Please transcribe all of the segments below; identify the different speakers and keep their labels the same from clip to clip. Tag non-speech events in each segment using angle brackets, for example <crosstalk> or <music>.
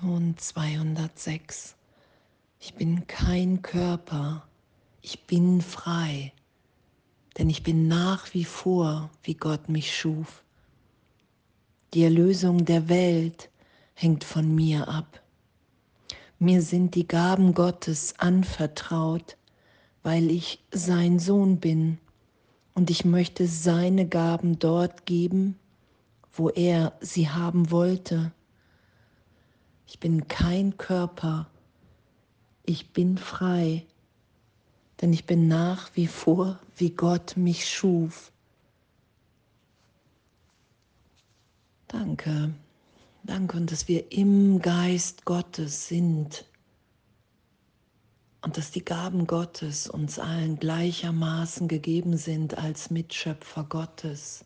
Speaker 1: Lektion 206. Ich bin kein Körper, ich bin frei, denn ich bin nach wie vor, wie Gott mich schuf. Die Erlösung der Welt hängt von mir ab. Mir sind die Gaben Gottes anvertraut, weil ich sein Sohn bin und ich möchte seine Gaben dort geben, wo er sie haben wollte. Ich bin kein Körper, ich bin frei, denn ich bin nach wie vor, wie Gott mich schuf. Danke, danke und dass wir im Geist Gottes sind. Und dass die Gaben Gottes uns allen gleichermaßen gegeben sind als Mitschöpfer Gottes.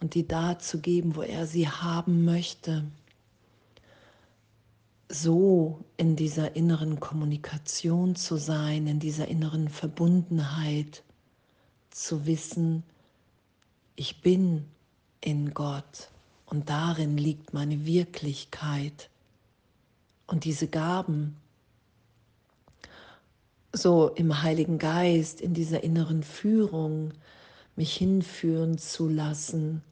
Speaker 1: Und die da zu geben, wo er sie haben möchte. So in dieser inneren Kommunikation zu sein, in dieser inneren Verbundenheit, zu wissen, ich bin in Gott und darin liegt meine Wirklichkeit. Und diese Gaben, so im Heiligen Geist, in dieser inneren Führung, mich hinführen zu lassen,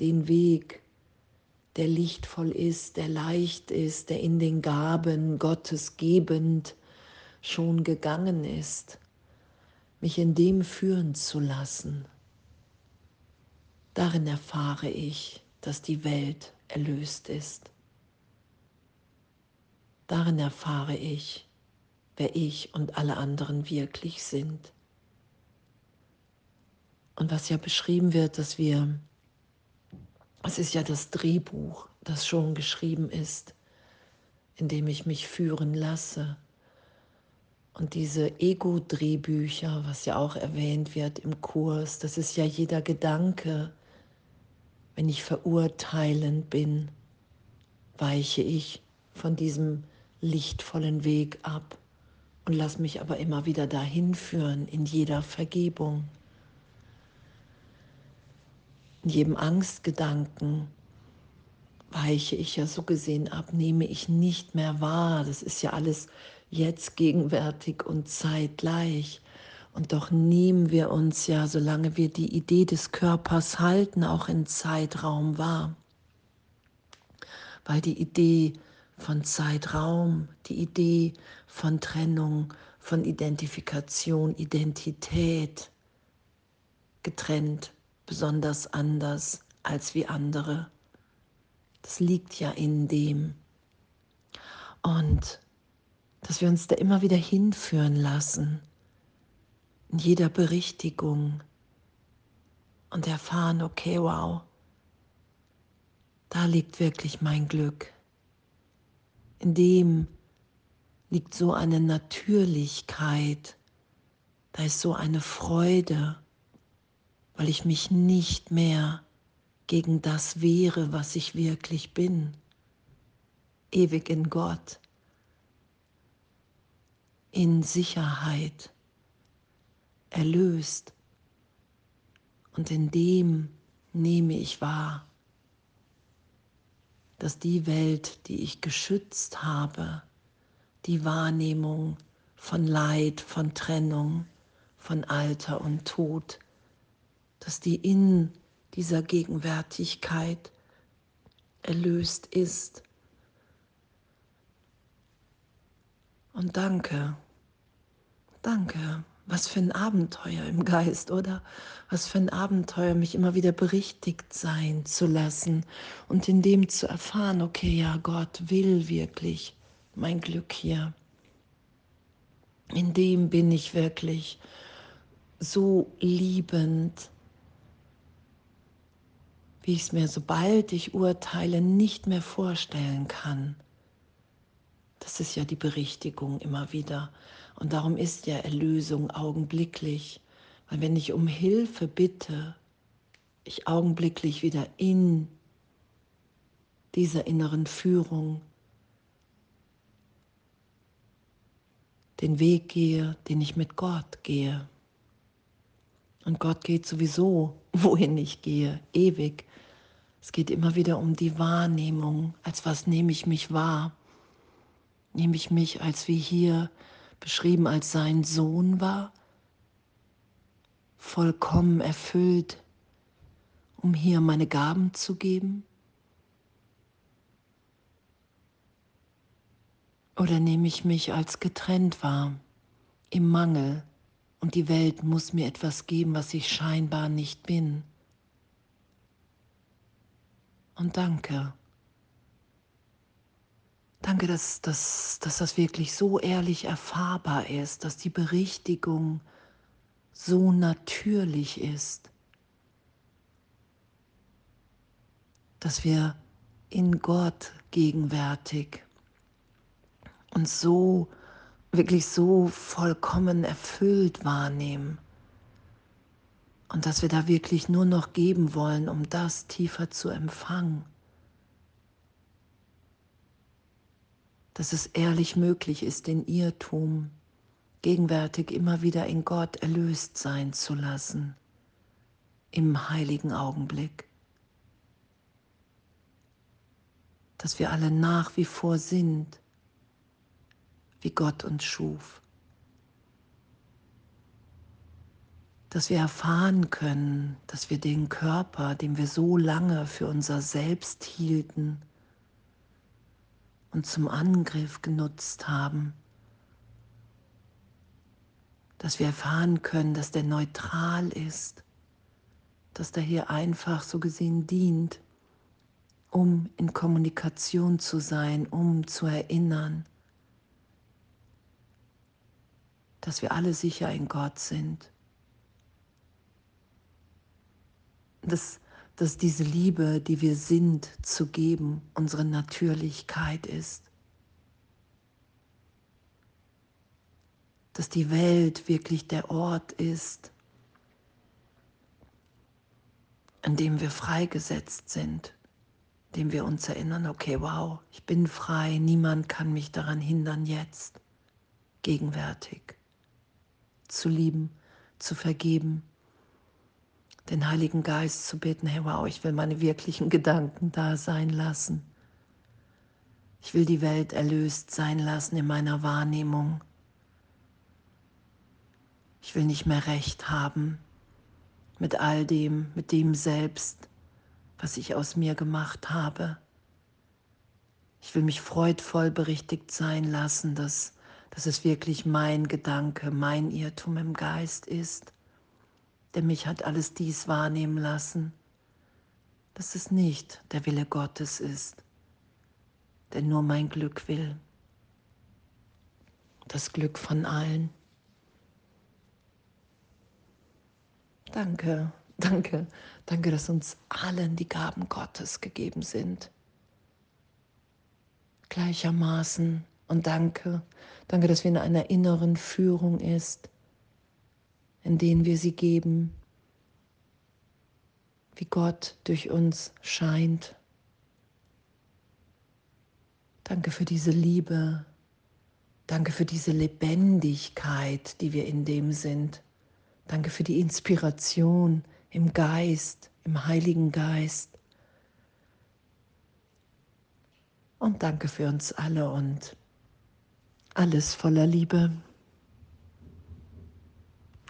Speaker 1: den Weg, der lichtvoll ist, der leicht ist, der in den Gaben Gottes gebend schon gegangen ist, mich in dem führen zu lassen. Darin erfahre ich, dass die Welt erlöst ist. Darin erfahre ich, wer ich und alle anderen wirklich sind. Und was ja beschrieben wird, dass wir es ist ja das Drehbuch, das schon geschrieben ist, in dem ich mich führen lasse. Und diese Ego-Drehbücher, was ja auch erwähnt wird im Kurs, das ist ja jeder Gedanke. Wenn ich verurteilend bin, weiche ich von diesem lichtvollen Weg ab und lass mich aber immer wieder dahin führen in jeder Vergebung in jedem Angstgedanken weiche ich ja so gesehen ab, nehme ich nicht mehr wahr. Das ist ja alles jetzt gegenwärtig und zeitgleich. Und doch nehmen wir uns ja, solange wir die Idee des Körpers halten, auch in Zeitraum wahr. Weil die Idee von Zeitraum, die Idee von Trennung, von Identifikation, Identität getrennt besonders anders als wie andere. Das liegt ja in dem. Und dass wir uns da immer wieder hinführen lassen, in jeder Berichtigung und erfahren, okay, wow, da liegt wirklich mein Glück. In dem liegt so eine Natürlichkeit, da ist so eine Freude weil ich mich nicht mehr gegen das wehre, was ich wirklich bin, ewig in Gott, in Sicherheit, erlöst. Und in dem nehme ich wahr, dass die Welt, die ich geschützt habe, die Wahrnehmung von Leid, von Trennung, von Alter und Tod, dass die in dieser Gegenwärtigkeit erlöst ist. Und danke, danke, was für ein Abenteuer im Geist, oder? Was für ein Abenteuer, mich immer wieder berichtigt sein zu lassen und in dem zu erfahren, okay, ja, Gott will wirklich mein Glück hier. In dem bin ich wirklich so liebend wie ich es mir, sobald ich urteile, nicht mehr vorstellen kann. Das ist ja die Berichtigung immer wieder. Und darum ist ja Erlösung augenblicklich. Weil wenn ich um Hilfe bitte, ich augenblicklich wieder in dieser inneren Führung den Weg gehe, den ich mit Gott gehe. Und Gott geht sowieso, <laughs> wohin ich gehe, ewig Es geht immer wieder um die Wahrnehmung, als was nehme ich mich wahr. Nehme ich mich als wie hier beschrieben als sein Sohn war, vollkommen erfüllt, um hier meine Gaben zu geben? Oder nehme ich mich als getrennt wahr, im Mangel, und die Welt muss mir etwas geben, was ich scheinbar nicht bin? Und danke. Danke, dass, dass, dass das wirklich so ehrlich erfahrbar ist, dass die Berichtigung so natürlich ist, dass wir in Gott gegenwärtig uns so, wirklich so vollkommen erfüllt wahrnehmen und dass wir da wirklich nur noch geben wollen, um das tiefer zu empfangen. Dass es ehrlich möglich ist, den Irrtum gegenwärtig immer wieder in Gott erlöst sein zu lassen, im heiligen Augenblick. Dass wir alle nach wie vor sind, wie Gott uns schuf. Dass wir erfahren können, dass wir den Körper, den wir so lange für unser Selbst hielten und zum Angriff genutzt haben, dass wir erfahren können, dass der neutral ist, dass der hier einfach so gesehen dient, um in Kommunikation zu sein, um zu erinnern, dass wir alle sicher in Gott sind dass, dass diese Liebe, die wir sind, zu geben, unsere Natürlichkeit ist. Dass die Welt wirklich der Ort ist, an dem wir freigesetzt sind, dem wir uns erinnern, okay, wow, ich bin frei, niemand kann mich daran hindern, jetzt gegenwärtig zu lieben, zu vergeben, den Heiligen Geist zu bitten, hey wow, ich will meine wirklichen Gedanken da sein lassen. Ich will die Welt erlöst sein lassen in meiner Wahrnehmung. Ich will nicht mehr recht haben mit all dem, mit dem Selbst, was ich aus mir gemacht habe. Ich will mich freudvoll berichtigt sein lassen, dass, dass es wirklich mein Gedanke, mein Irrtum im Geist ist der mich hat alles dies wahrnehmen lassen, dass es nicht der Wille Gottes ist, der nur mein Glück will, das Glück von allen. Danke, danke, danke, dass uns allen die Gaben Gottes gegeben sind. Gleichermaßen und danke, danke, dass wir in einer inneren Führung ist in denen wir sie geben, wie Gott durch uns scheint. Danke für diese Liebe. Danke für diese Lebendigkeit, die wir in dem sind. Danke für die Inspiration im Geist, im Heiligen Geist. Und danke für uns alle und alles voller Liebe.